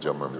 back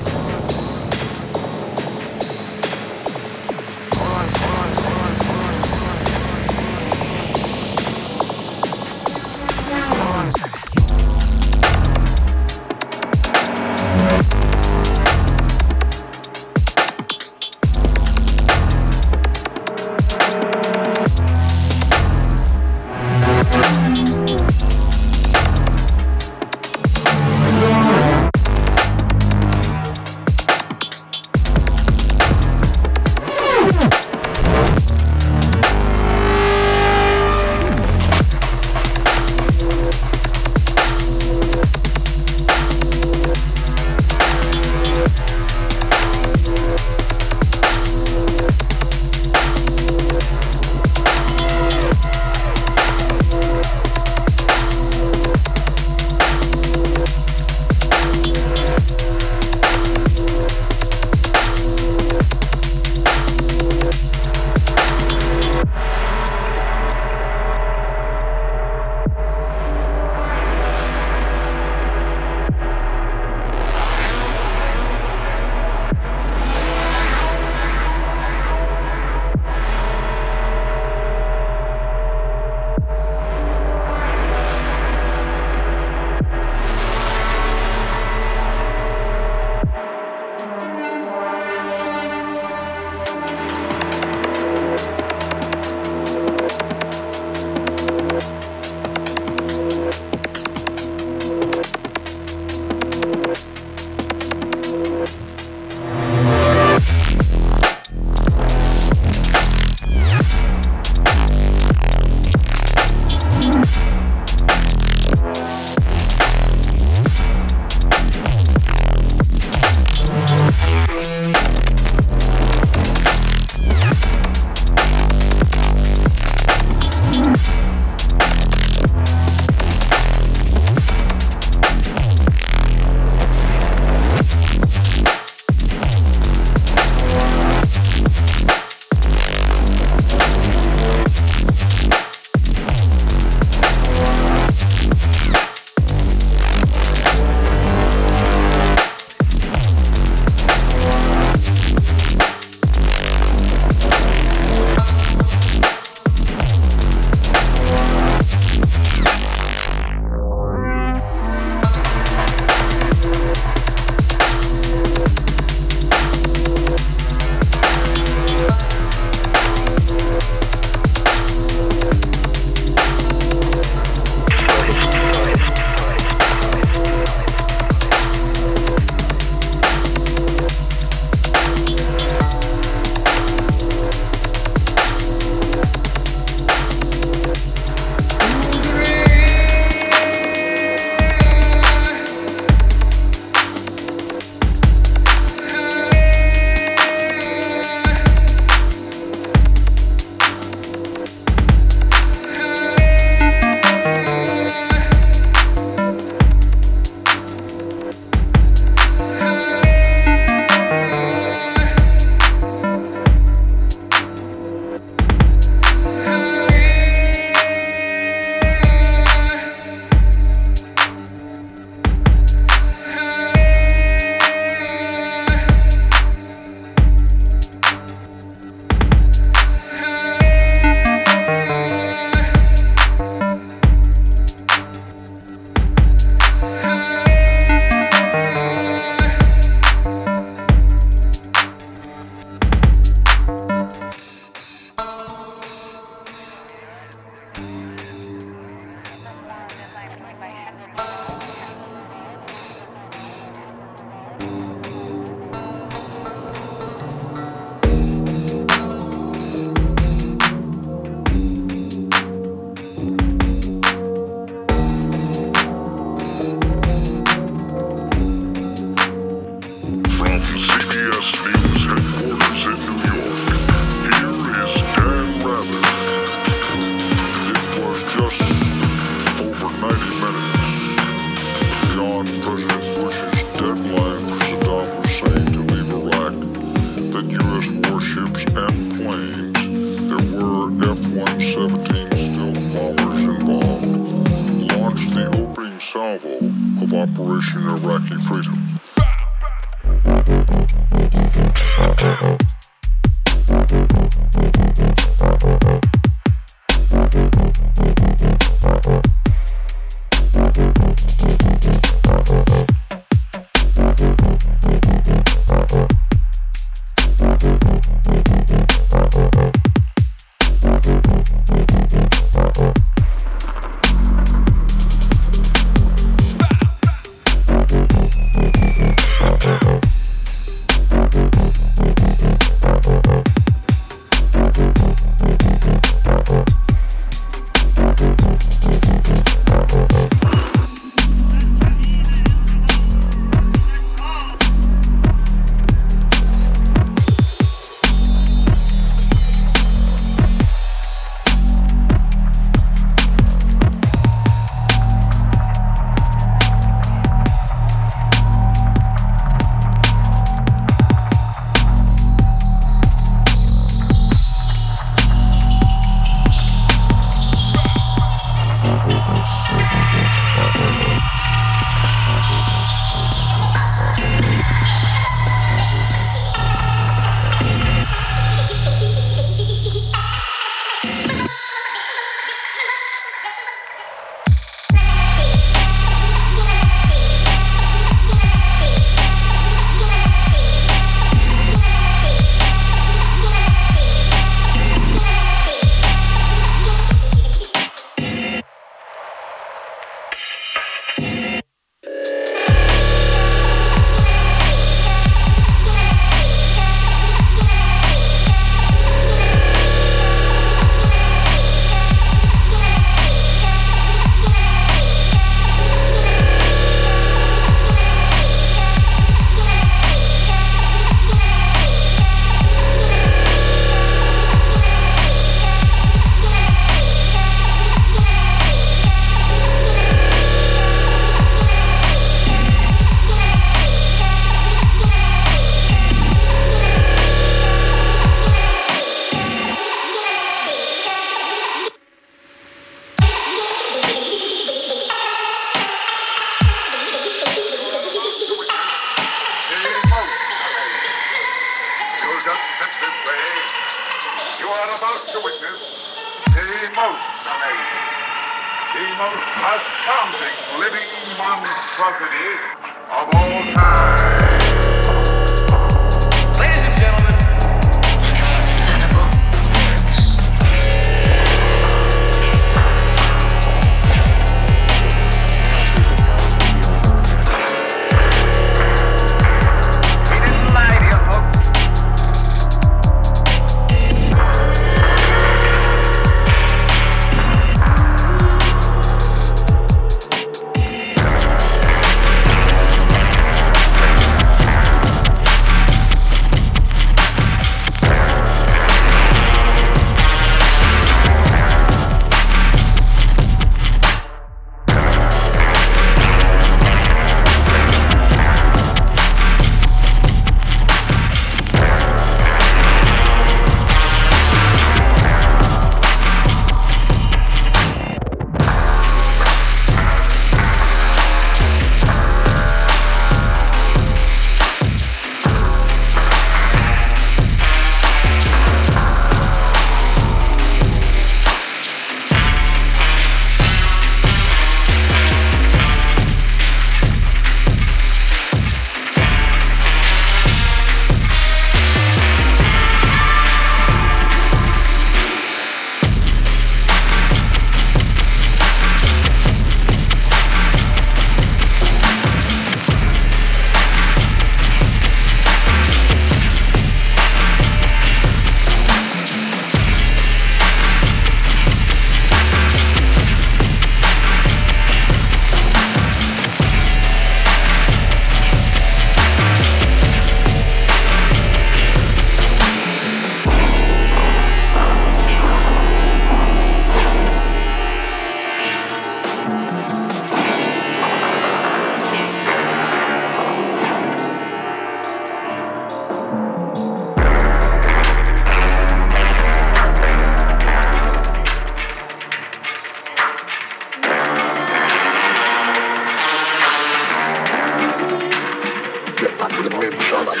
Shut up.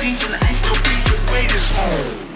season, I still be the greatest.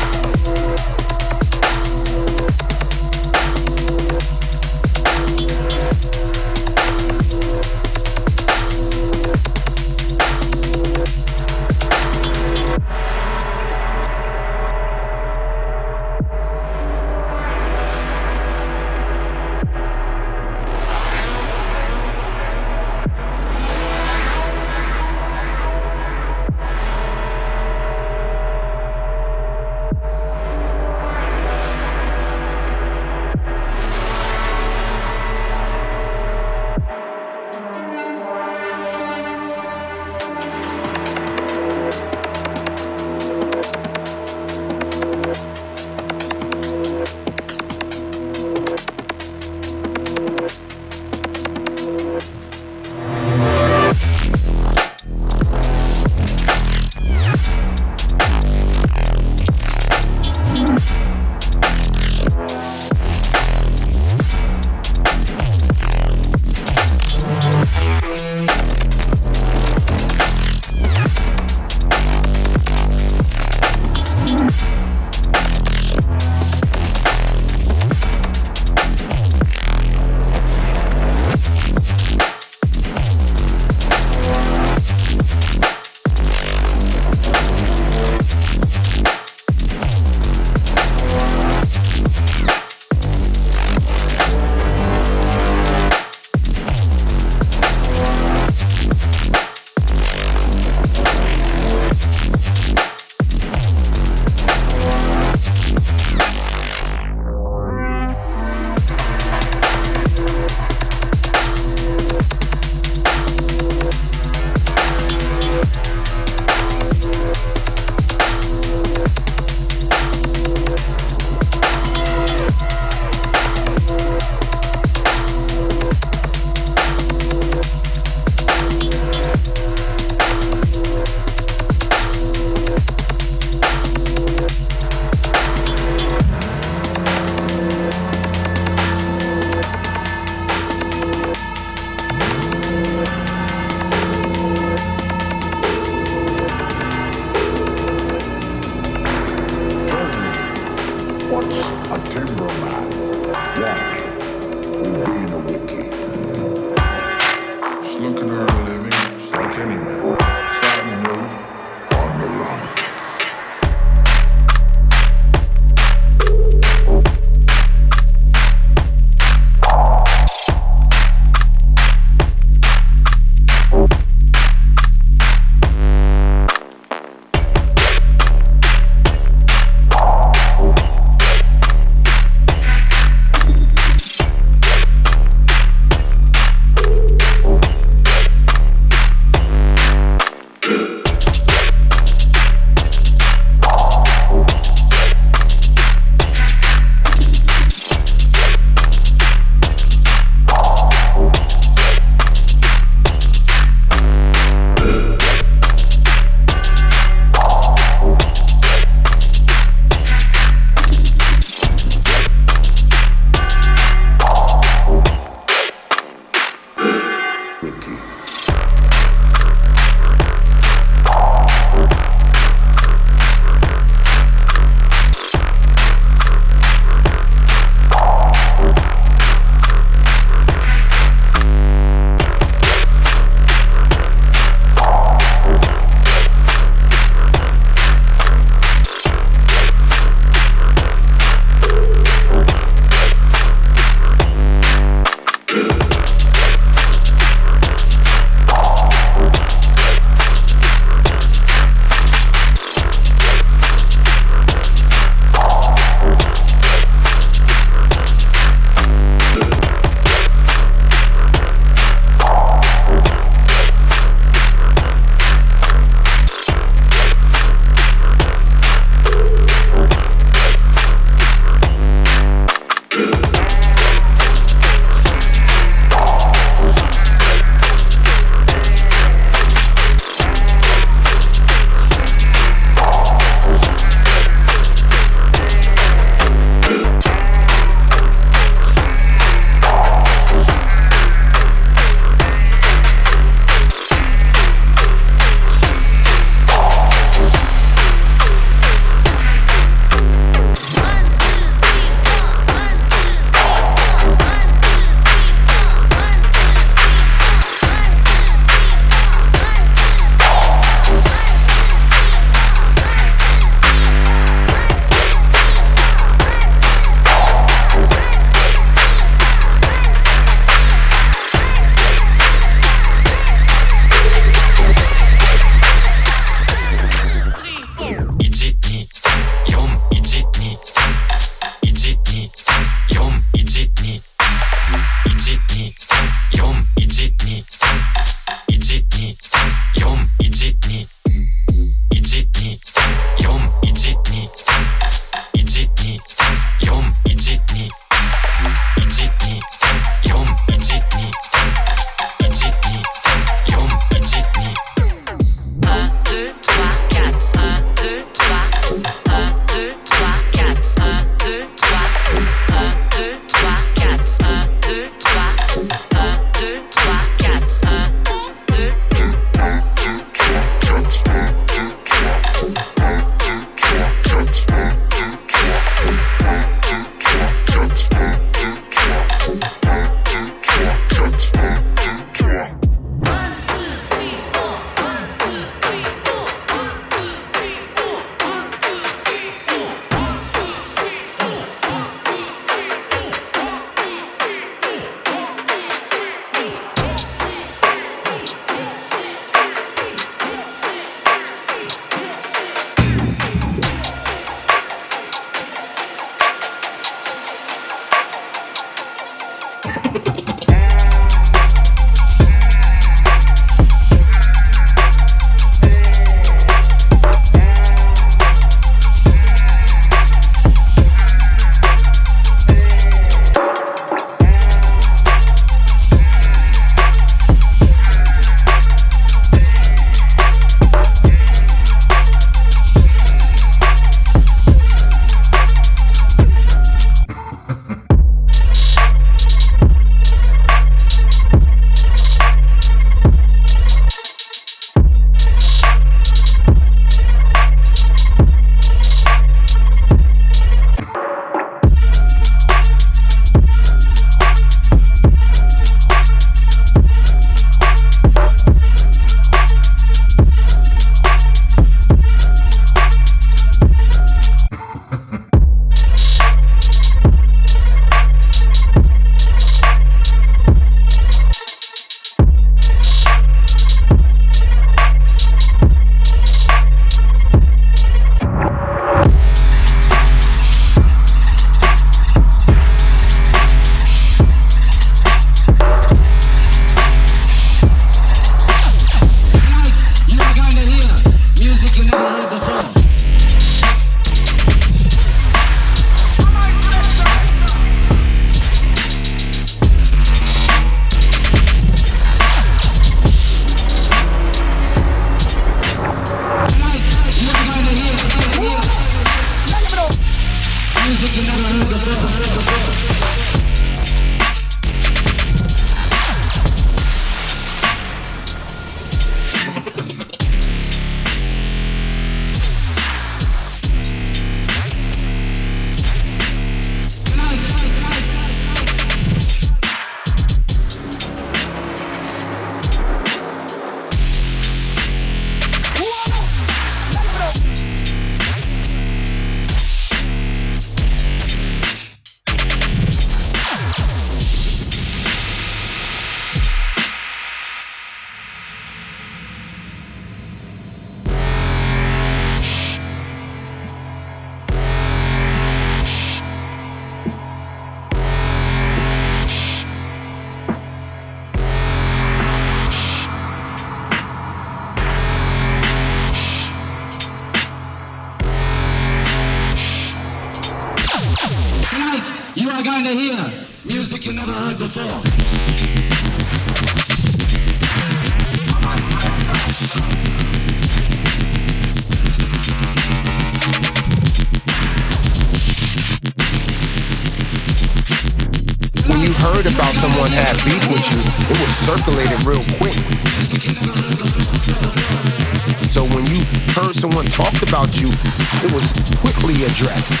Quickly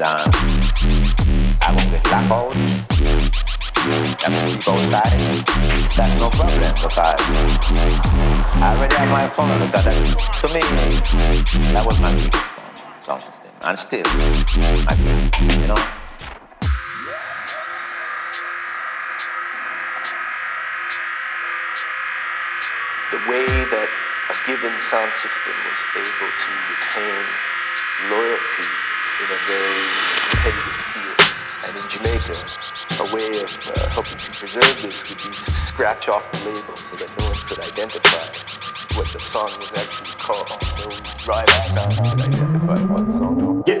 dance, I won't get blackout. I can sleep outside. That's no problem because I already have my phone because that, to me, that was my biggest song system. And still, my biggest, you know? the way that a given sound system was able to retain loyalty in a very competitive field. And in Jamaica, a way of uh, helping to preserve this would be to scratch off the label so that no one could identify what the song was actually called. No rider sound could identify what song. Yeah,